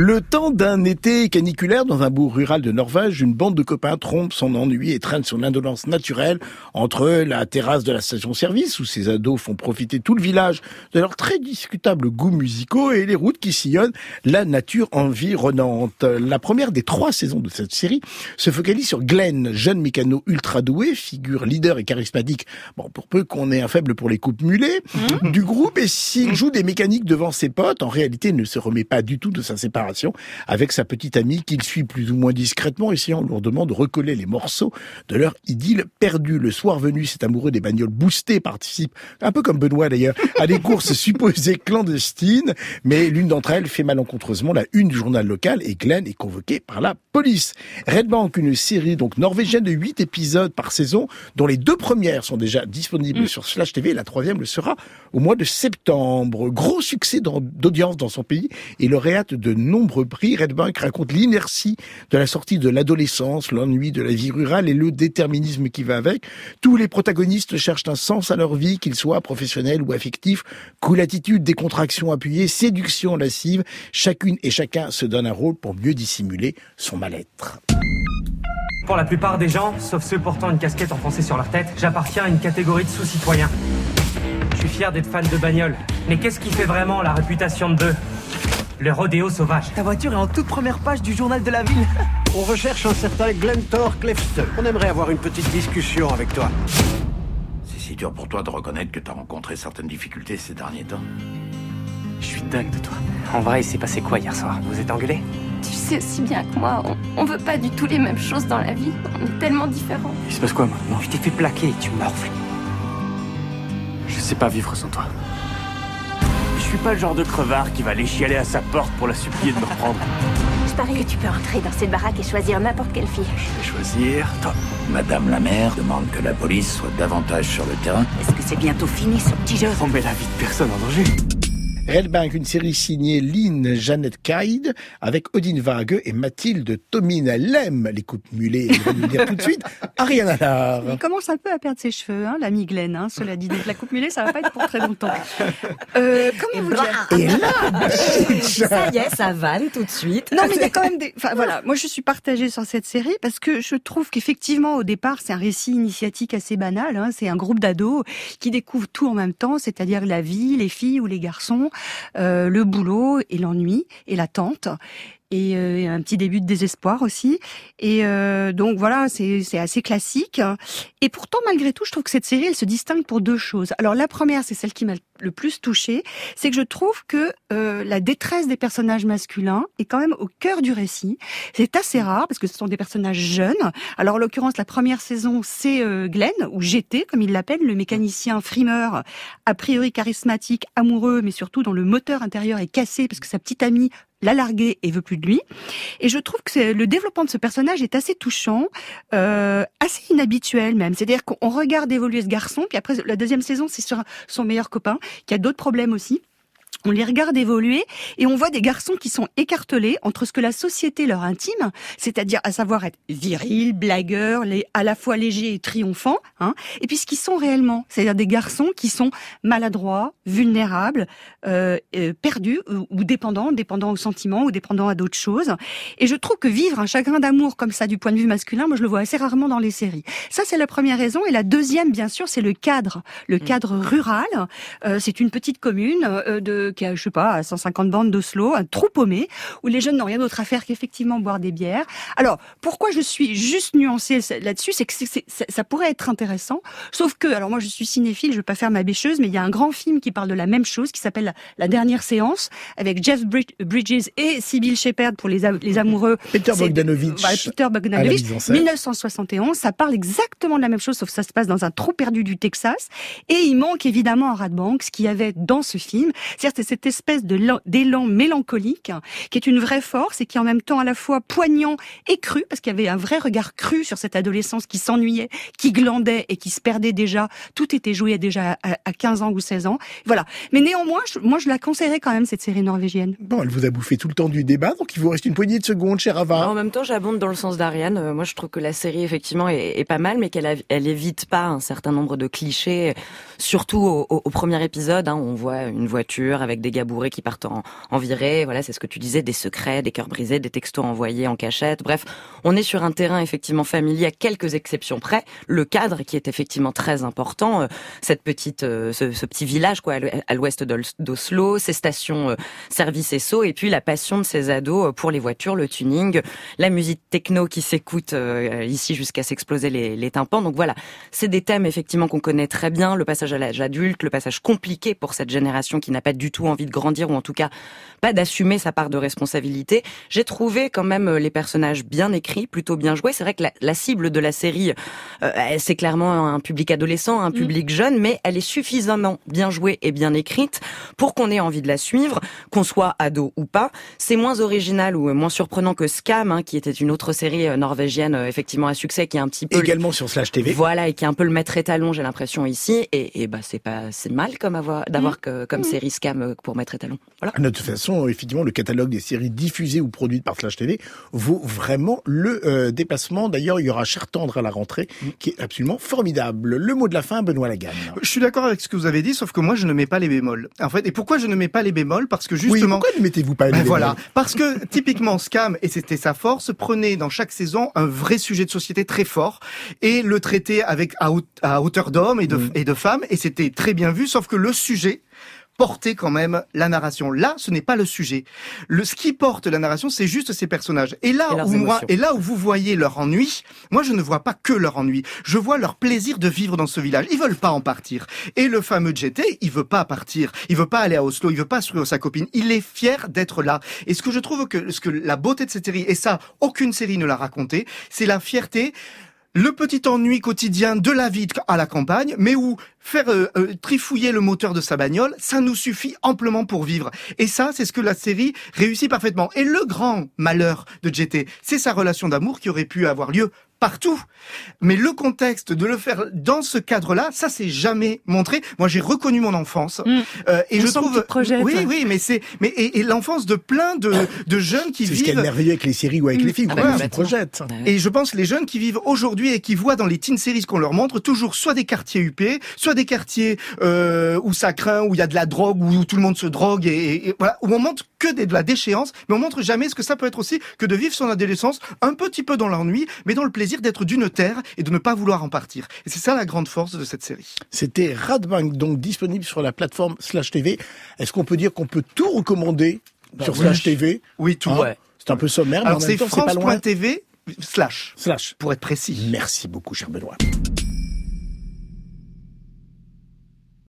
Le temps d'un été caniculaire dans un bourg rural de Norvège, une bande de copains trompe son ennui et traîne son indolence naturelle entre la terrasse de la station-service où ses ados font profiter tout le village de leurs très discutables goûts musicaux et les routes qui sillonnent la nature environnante. La première des trois saisons de cette série se focalise sur Glenn, jeune mécano ultra doué, figure leader et charismatique, bon pour peu qu'on ait un faible pour les coupes mulets, mmh. du groupe et s'il joue des mécaniques devant ses potes, en réalité il ne se remet pas du tout de sa séparation avec sa petite amie qu'il suit plus ou moins discrètement, essayant lourdement de recoller les morceaux de leur idylle perdue. Le soir venu, cet amoureux des bagnoles boostées participe, un peu comme Benoît d'ailleurs, à des courses supposées clandestines, mais l'une d'entre elles fait malencontreusement la une du journal local et Glenn est convoqué par la police. Red Bank, une série donc norvégienne de 8 épisodes par saison, dont les deux premières sont déjà disponibles mm. sur Slash TV et la troisième le sera au mois de septembre. Gros succès d'audience dans son pays et lauréate de nombreux prix. Redbank raconte l'inertie de la sortie de l'adolescence, l'ennui de la vie rurale et le déterminisme qui va avec. Tous les protagonistes cherchent un sens à leur vie, qu'ils soient professionnels ou affectifs. Cool attitude, décontraction appuyée, séduction lascive. Chacune et chacun se donne un rôle pour mieux dissimuler son mal-être. Pour la plupart des gens, sauf ceux portant une casquette enfoncée sur leur tête, j'appartiens à une catégorie de sous-citoyens. Je suis fier d'être fan de bagnole. Mais qu'est-ce qui fait vraiment la réputation de deux? Le rodéo sauvage. Ta voiture est en toute première page du journal de la ville. On recherche un certain Glentor Clefster. On aimerait avoir une petite discussion avec toi. C'est si dur pour toi de reconnaître que t'as rencontré certaines difficultés ces derniers temps. Je suis dingue de toi. En vrai, il s'est passé quoi hier soir? Vous êtes engueulés? Tu sais aussi bien que moi, on, veut pas du tout les mêmes choses dans la vie. On est tellement différents. Il se passe quoi maintenant? Je t'ai fait plaquer et tu morfles. Je sais pas vivre sans toi. Je suis pas le genre de crevard qui va aller chialer à sa porte pour la supplier de me reprendre. Je parie que tu peux entrer dans cette baraque et choisir n'importe quelle fille. Je vais choisir toi. Madame la maire demande que la police soit davantage sur le terrain. Est-ce que c'est bientôt fini ce petit jeu? On met la vie de personne en danger. Redbank, une série signée Lynn Jeannette Caïd avec Odine Vague et Mathilde Tomine. Elle aime les coupes mulées. Je vais vous dire tout de suite. Ariane Allard. Il commence un peu à perdre ses cheveux, hein, l'ami Glenn. Hein, cela dit, donc la coupe mulée, ça va pas être pour très longtemps. Euh, comment vous dire Et là, ça y est, ça vanne tout de suite. Non, mais il y a quand même des. Enfin voilà, moi je suis partagée sur cette série parce que je trouve qu'effectivement au départ c'est un récit initiatique assez banal. Hein, c'est un groupe d'ados qui découvrent tout en même temps, c'est-à-dire la vie, les filles ou les garçons. Euh, le boulot et l'ennui et l'attente et euh, un petit début de désespoir aussi. Et euh, donc voilà, c'est assez classique. Et pourtant, malgré tout, je trouve que cette série, elle se distingue pour deux choses. Alors la première, c'est celle qui m'a le plus touchée, c'est que je trouve que euh, la détresse des personnages masculins est quand même au cœur du récit. C'est assez rare parce que ce sont des personnages jeunes. Alors en l'occurrence, la première saison, c'est Glenn, ou GT, comme il l'appelle, le mécanicien frimeur, a priori charismatique, amoureux, mais surtout dont le moteur intérieur est cassé parce que sa petite amie l'a largué et veut plus de lui. Et je trouve que le développement de ce personnage est assez touchant, euh, assez inhabituel même. C'est-à-dire qu'on regarde évoluer ce garçon, puis après la deuxième saison, c'est sur son meilleur copain qui a d'autres problèmes aussi on les regarde évoluer et on voit des garçons qui sont écartelés entre ce que la société leur intime, c'est-à-dire à savoir être viril, blagueur, les, à la fois léger et triomphant, hein, et puis ce qu'ils sont réellement, c'est-à-dire des garçons qui sont maladroits, vulnérables, euh, euh perdus ou, dépendants, dépendants aux sentiments ou dépendants à d'autres choses. Et je trouve que vivre un chagrin d'amour comme ça du point de vue masculin, moi je le vois assez rarement dans les séries. Ça c'est la première raison. Et la deuxième, bien sûr, c'est le cadre, le mm. cadre rural. Euh, c'est une petite commune euh, de qui a, je sais pas, à 150 bandes d'Oslo, un trou paumé, où les jeunes n'ont rien d'autre à faire qu'effectivement boire des bières. Alors, pourquoi je suis juste nuancée là-dessus, c'est que ça pourrait être intéressant, sauf que, alors moi je suis cinéphile, je vais pas faire ma bêcheuse, mais il y a un grand film qui parle de la même chose, qui s'appelle la, dernière séance, avec Jeff Bridges et Sybil Shepherd pour les, les amoureux. Peter Bogdanovich. Peter Bogdanovich, 1971, ça parle exactement de la même chose, sauf que ça se passe dans un trou perdu du Texas, et il manque évidemment un rat bank, ce qu'il y avait dans ce film. cest c'est cette espèce d'élan mélancolique qui est une vraie force et qui est en même temps à la fois poignant et cru, parce qu'il y avait un vrai regard cru sur cette adolescence qui s'ennuyait, qui glandait et qui se perdait déjà. Tout était joué déjà à 15 ans ou 16 ans. Voilà. Mais néanmoins, moi, je la conseillerais quand même, cette série norvégienne. Bon, elle vous a bouffé tout le temps du débat, donc il vous reste une poignée de secondes, cher Ava. En même temps, j'abonde dans le sens d'Ariane. Euh, moi, je trouve que la série, effectivement, est, pas mal, mais qu'elle elle évite pas un certain nombre de clichés, surtout au, premier épisode. Hein, on voit une voiture avec des gars bourrés qui partent en, virée. Voilà, c'est ce que tu disais, des secrets, des cœurs brisés, des textos envoyés en cachette. Bref, on est sur un terrain effectivement familier à quelques exceptions près. Le cadre qui est effectivement très important, euh, cette petite, euh, ce, petit village quoi à l'ouest d'Oslo, ces stations euh, service SO et puis la passion de ces ados pour les voitures, le tuning, la musique techno qui s'écoute ici jusqu'à s'exploser les, les tympans. Donc voilà, c'est des thèmes effectivement qu'on connaît très bien, le passage à l'âge adulte, le passage compliqué pour cette génération qui n'a pas du tout envie de grandir ou en tout cas pas d'assumer sa part de responsabilité. J'ai trouvé quand même les personnages bien écrits, plutôt bien joués. C'est vrai que la, la, cible de la série, euh, c'est clairement un public adolescent, un mm. public jeune, mais elle est suffisamment bien jouée et bien écrite pour qu'on ait envie de la suivre, qu'on soit ado ou pas. C'est moins original ou moins surprenant que Scam, hein, qui était une autre série euh, norvégienne euh, effectivement à succès, qui est un petit peu également sur Slash TV. Voilà, et qui est un peu le maître étalon, j'ai l'impression ici. Et, et bah c'est pas c'est mal comme avoir d'avoir mm. que, comme mm. série Scam pour maître étalon. Voilà. De toute façon, effectivement, le catalogue des séries diffusées ou produites par Slash TV vaut vraiment le euh, dépassement. D'ailleurs, il y aura Cher Tendre à la rentrée, qui est absolument formidable. Le mot de la fin, Benoît Lagarde. Je suis d'accord avec ce que vous avez dit, sauf que moi, je ne mets pas les bémols. En fait, et pourquoi je ne mets pas les bémols? Parce que justement... Oui, pourquoi ne mettez-vous pas les ben bémols? Voilà, parce que typiquement, Scam, et c'était sa force, prenait dans chaque saison un vrai sujet de société très fort et le traitait avec à, hauteur d'homme et de, mm. et de femmes, et c'était très bien vu, sauf que le sujet porter quand même la narration. Là, ce n'est pas le sujet. Le ce qui porte la narration, c'est juste ces personnages. Et là où moi, et là où vous voyez leur ennui, moi je ne vois pas que leur ennui. Je vois leur plaisir de vivre dans ce village. Ils veulent pas en partir. Et le fameux JT, il veut pas partir. Il veut pas aller à Oslo. Il veut pas suivre sa copine. Il est fier d'être là. Et ce que je trouve que ce que la beauté de cette série, et ça, aucune série ne l'a raconté, c'est la fierté le petit ennui quotidien de la vie à la campagne, mais où faire euh, euh, trifouiller le moteur de sa bagnole, ça nous suffit amplement pour vivre. Et ça, c'est ce que la série réussit parfaitement. Et le grand malheur de JT, c'est sa relation d'amour qui aurait pu avoir lieu partout. Mais le contexte de le faire dans ce cadre-là, ça s'est jamais montré. Moi, j'ai reconnu mon enfance mm. euh, et je trouve oui, oui, mais c'est mais et, l'enfance de plein de, de jeunes qui vivent. C'est ce qui est merveilleux avec les séries ou avec les films. Voilà. se projette. Et je pense les jeunes qui vivent aujourd'hui et qui voient dans les teen series qu'on leur montre toujours soit des quartiers UP, soit des quartiers euh, où ça craint, où il y a de la drogue, où tout le monde se drogue et, et, voilà, où on montre que de la déchéance, mais on montre jamais ce que ça peut être aussi que de vivre son adolescence un petit peu dans l'ennui, mais dans le plaisir d'être d'une terre et de ne pas vouloir en partir. Et c'est ça la grande force de cette série. C'était Radbank, donc disponible sur la plateforme Slash TV. Est-ce qu'on peut dire qu'on peut tout recommander bah sur Slash TV Oui, tout. Hein? C'est un peu sommaire, mais Alors c'est France.tv slash. Slash. Pour être précis. Merci beaucoup, cher Benoît.